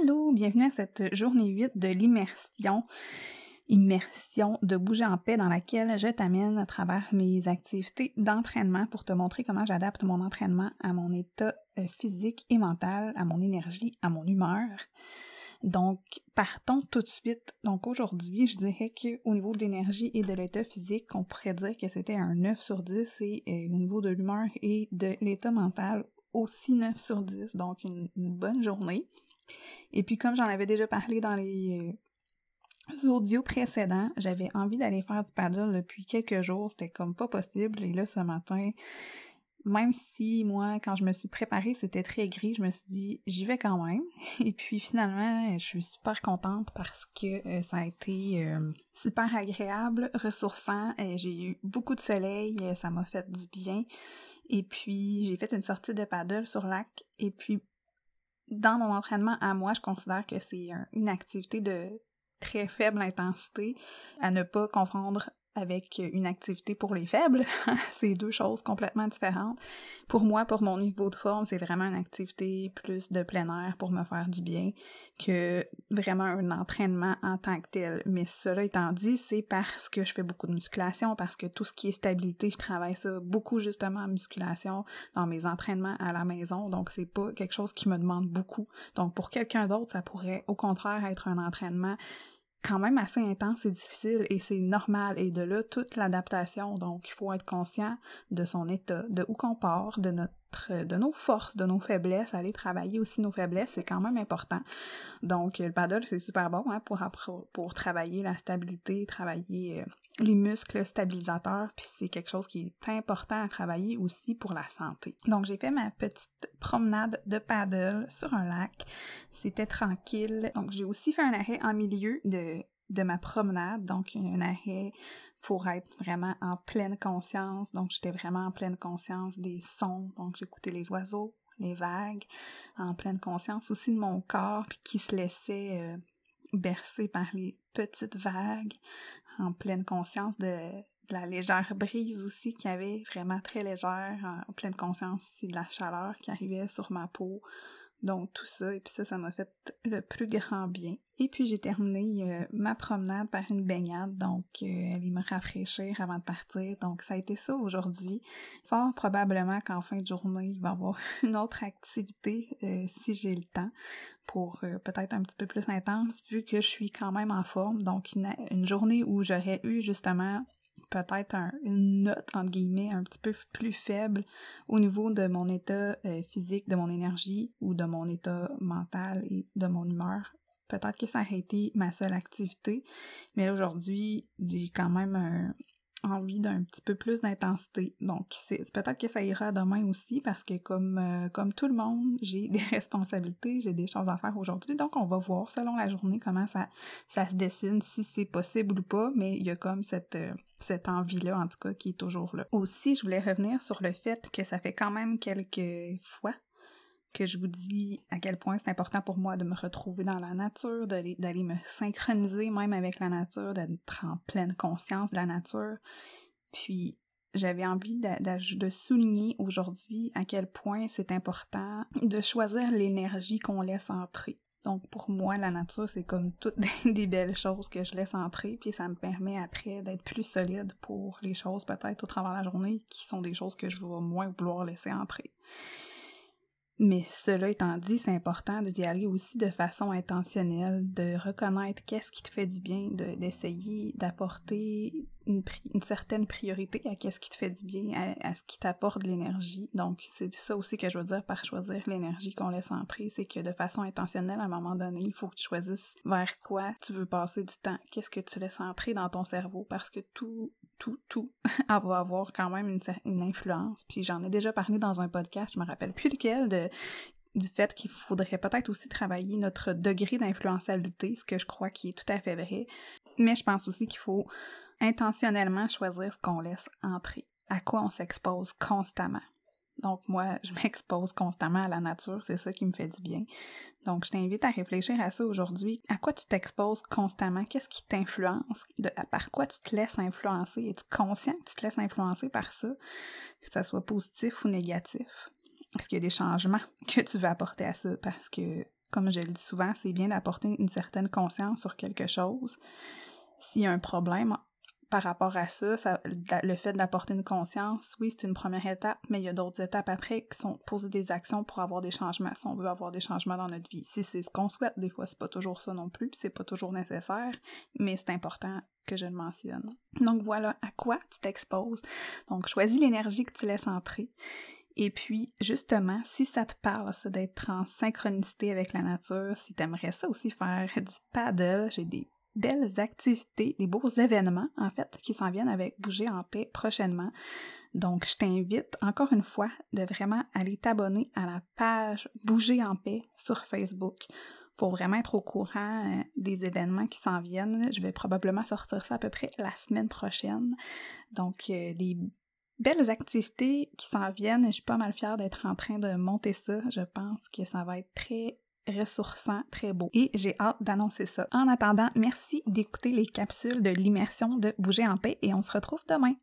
Allô, bienvenue à cette journée 8 de l'immersion. Immersion de bouger en paix dans laquelle je t'amène à travers mes activités d'entraînement pour te montrer comment j'adapte mon entraînement à mon état euh, physique et mental, à mon énergie, à mon humeur. Donc, partons tout de suite. Donc, aujourd'hui, je dirais qu'au niveau de l'énergie et de l'état physique, on pourrait dire que c'était un 9 sur 10 et euh, au niveau de l'humeur et de l'état mental, aussi 9 sur 10. Donc, une bonne journée. Et puis, comme j'en avais déjà parlé dans les euh, audios précédents, j'avais envie d'aller faire du paddle depuis quelques jours. C'était comme pas possible. Et là, ce matin, même si moi, quand je me suis préparée, c'était très gris, je me suis dit, j'y vais quand même. Et puis finalement, je suis super contente parce que euh, ça a été euh, super agréable, ressourçant. j'ai eu beaucoup de soleil, ça m'a fait du bien. Et puis, j'ai fait une sortie de paddle sur lac. Et puis, dans mon entraînement à moi, je considère que c'est une activité de très faible intensité à ne pas confondre avec une activité pour les faibles. c'est deux choses complètement différentes. Pour moi, pour mon niveau de forme, c'est vraiment une activité plus de plein air pour me faire du bien que vraiment un entraînement en tant que tel. Mais cela étant dit, c'est parce que je fais beaucoup de musculation, parce que tout ce qui est stabilité, je travaille ça beaucoup justement en musculation dans mes entraînements à la maison. Donc, c'est pas quelque chose qui me demande beaucoup. Donc, pour quelqu'un d'autre, ça pourrait au contraire être un entraînement quand même assez intense et difficile et c'est normal et de là toute l'adaptation donc il faut être conscient de son état de où qu'on part de notre de nos forces, de nos faiblesses, aller travailler aussi nos faiblesses, c'est quand même important. Donc, le paddle, c'est super bon hein, pour, pour travailler la stabilité, travailler euh, les muscles stabilisateurs, puis c'est quelque chose qui est important à travailler aussi pour la santé. Donc, j'ai fait ma petite promenade de paddle sur un lac. C'était tranquille. Donc, j'ai aussi fait un arrêt en milieu de ma promenade, donc un arrêt pour être vraiment en pleine conscience. Donc, j'étais vraiment en pleine conscience des sons. Donc, j'écoutais les oiseaux, les vagues, en pleine conscience aussi de mon corps, puis qui se laissait euh, bercer par les petites vagues, en pleine conscience de, la légère brise aussi qui avait vraiment très légère, en pleine conscience aussi de la chaleur qui arrivait sur ma peau, donc tout ça, et puis ça, ça m'a fait le plus grand bien. Et puis j'ai terminé euh, ma promenade par une baignade, donc euh, aller me rafraîchir avant de partir. Donc ça a été ça aujourd'hui. Fort probablement qu'en fin de journée, il va y avoir une autre activité euh, si j'ai le temps pour peut-être un petit peu plus intense vu que je suis quand même en forme. Donc une journée où j'aurais eu justement peut-être une note, entre guillemets, un petit peu plus faible au niveau de mon état euh, physique, de mon énergie ou de mon état mental et de mon humeur. Peut-être que ça aurait été ma seule activité, mais aujourd'hui, j'ai quand même un, envie d'un petit peu plus d'intensité. Donc, c'est peut-être que ça ira demain aussi parce que comme, euh, tout le monde, j'ai des responsabilités, j'ai des choses à faire aujourd'hui. Donc, on va voir selon la journée comment ça, ça se dessine, si c'est possible ou pas, mais il y a comme cette, euh, cette envie-là, en tout cas, qui est toujours là. Aussi, je voulais revenir sur le fait que ça fait quand même quelques fois que je vous dis à quel point c'est important pour moi de me retrouver dans la nature, d'aller me synchroniser même avec la nature, d'être en pleine conscience de la nature. Puis j'avais envie de, souligner aujourd'hui à quel point c'est important de choisir l'énergie qu'on laisse entrer. Donc pour moi, la nature, c'est comme toutes des belles choses que je laisse entrer, puis ça me permet après d'être plus solide pour les choses peut-être au travers de la journée qui sont des choses que je vais moins vouloir laisser entrer. Mais cela étant dit, c'est important d'y aller aussi de façon intentionnelle, de reconnaître qu'est-ce qui te fait du bien, d'essayer d'apporter une, certaine priorité à qu'est-ce qui te fait du bien, à, ce qui t'apporte de l'énergie. Donc, c'est ça aussi que je veux dire par choisir l'énergie qu'on laisse entrer, c'est que de façon intentionnelle, à un moment donné, il faut que tu choisisses vers quoi tu veux passer du temps, qu'est-ce que tu laisses entrer dans ton cerveau, parce que tout, tout, tout va avoir quand même une, une influence. Puis j'en ai déjà parlé dans un podcast, je me rappelle plus lequel, de du fait qu'il faudrait peut-être aussi travailler notre degré d'influentialité, ce que je crois qui est tout à fait vrai. Mais je pense aussi qu'il faut intentionnellement choisir ce qu'on laisse entrer, à quoi on s'expose constamment. Donc moi, je m'expose constamment à la nature, c'est ça qui me fait du bien. Donc je t'invite à réfléchir à ça aujourd'hui. À quoi tu t'exposes constamment? Qu'est-ce qui t'influence? par quoi tu te laisses influencer? Es-tu conscient que tu te laisses influencer par ça? Que ça soit positif ou négatif? Est-ce qu'il y a des changements que tu veux apporter à ça? Parce que comme je le dis souvent, c'est bien d'apporter une certaine conscience sur quelque chose. S'il y a un problème, par rapport à ça, le fait d'apporter une conscience, oui, c'est une première étape, mais il y a d'autres étapes après qui sont poser des actions pour avoir des changements, si on veut avoir des changements dans notre vie. Si c'est ce qu'on souhaite, des fois, c'est pas toujours ça non plus, c'est pas toujours nécessaire, mais c'est important que je le mentionne. Donc voilà à quoi tu t'exposes. Donc choisis l'énergie que tu laisses entrer. Et puis, justement, si ça te parle, ça, d'être en synchronicité avec la nature, si tu aimerais ça aussi faire du paddle, j'ai des belles activités, des beaux événements, en fait, qui s'en viennent avec Bouger en paix prochainement. Donc, je t'invite encore une fois de vraiment aller t'abonner à la page Bouger en paix sur Facebook pour vraiment être au courant euh, des événements qui s'en viennent. Je vais probablement sortir ça à peu près la semaine prochaine. Donc, euh, des belles activités qui s'en viennent. Je suis pas mal fière d'être en train de monter ça. Je pense que ça va être très ressourçant, très beau. Et j'ai hâte d'annoncer ça. En attendant, merci d'écouter les capsules de l'immersion de Bouger en paix et on se retrouve demain.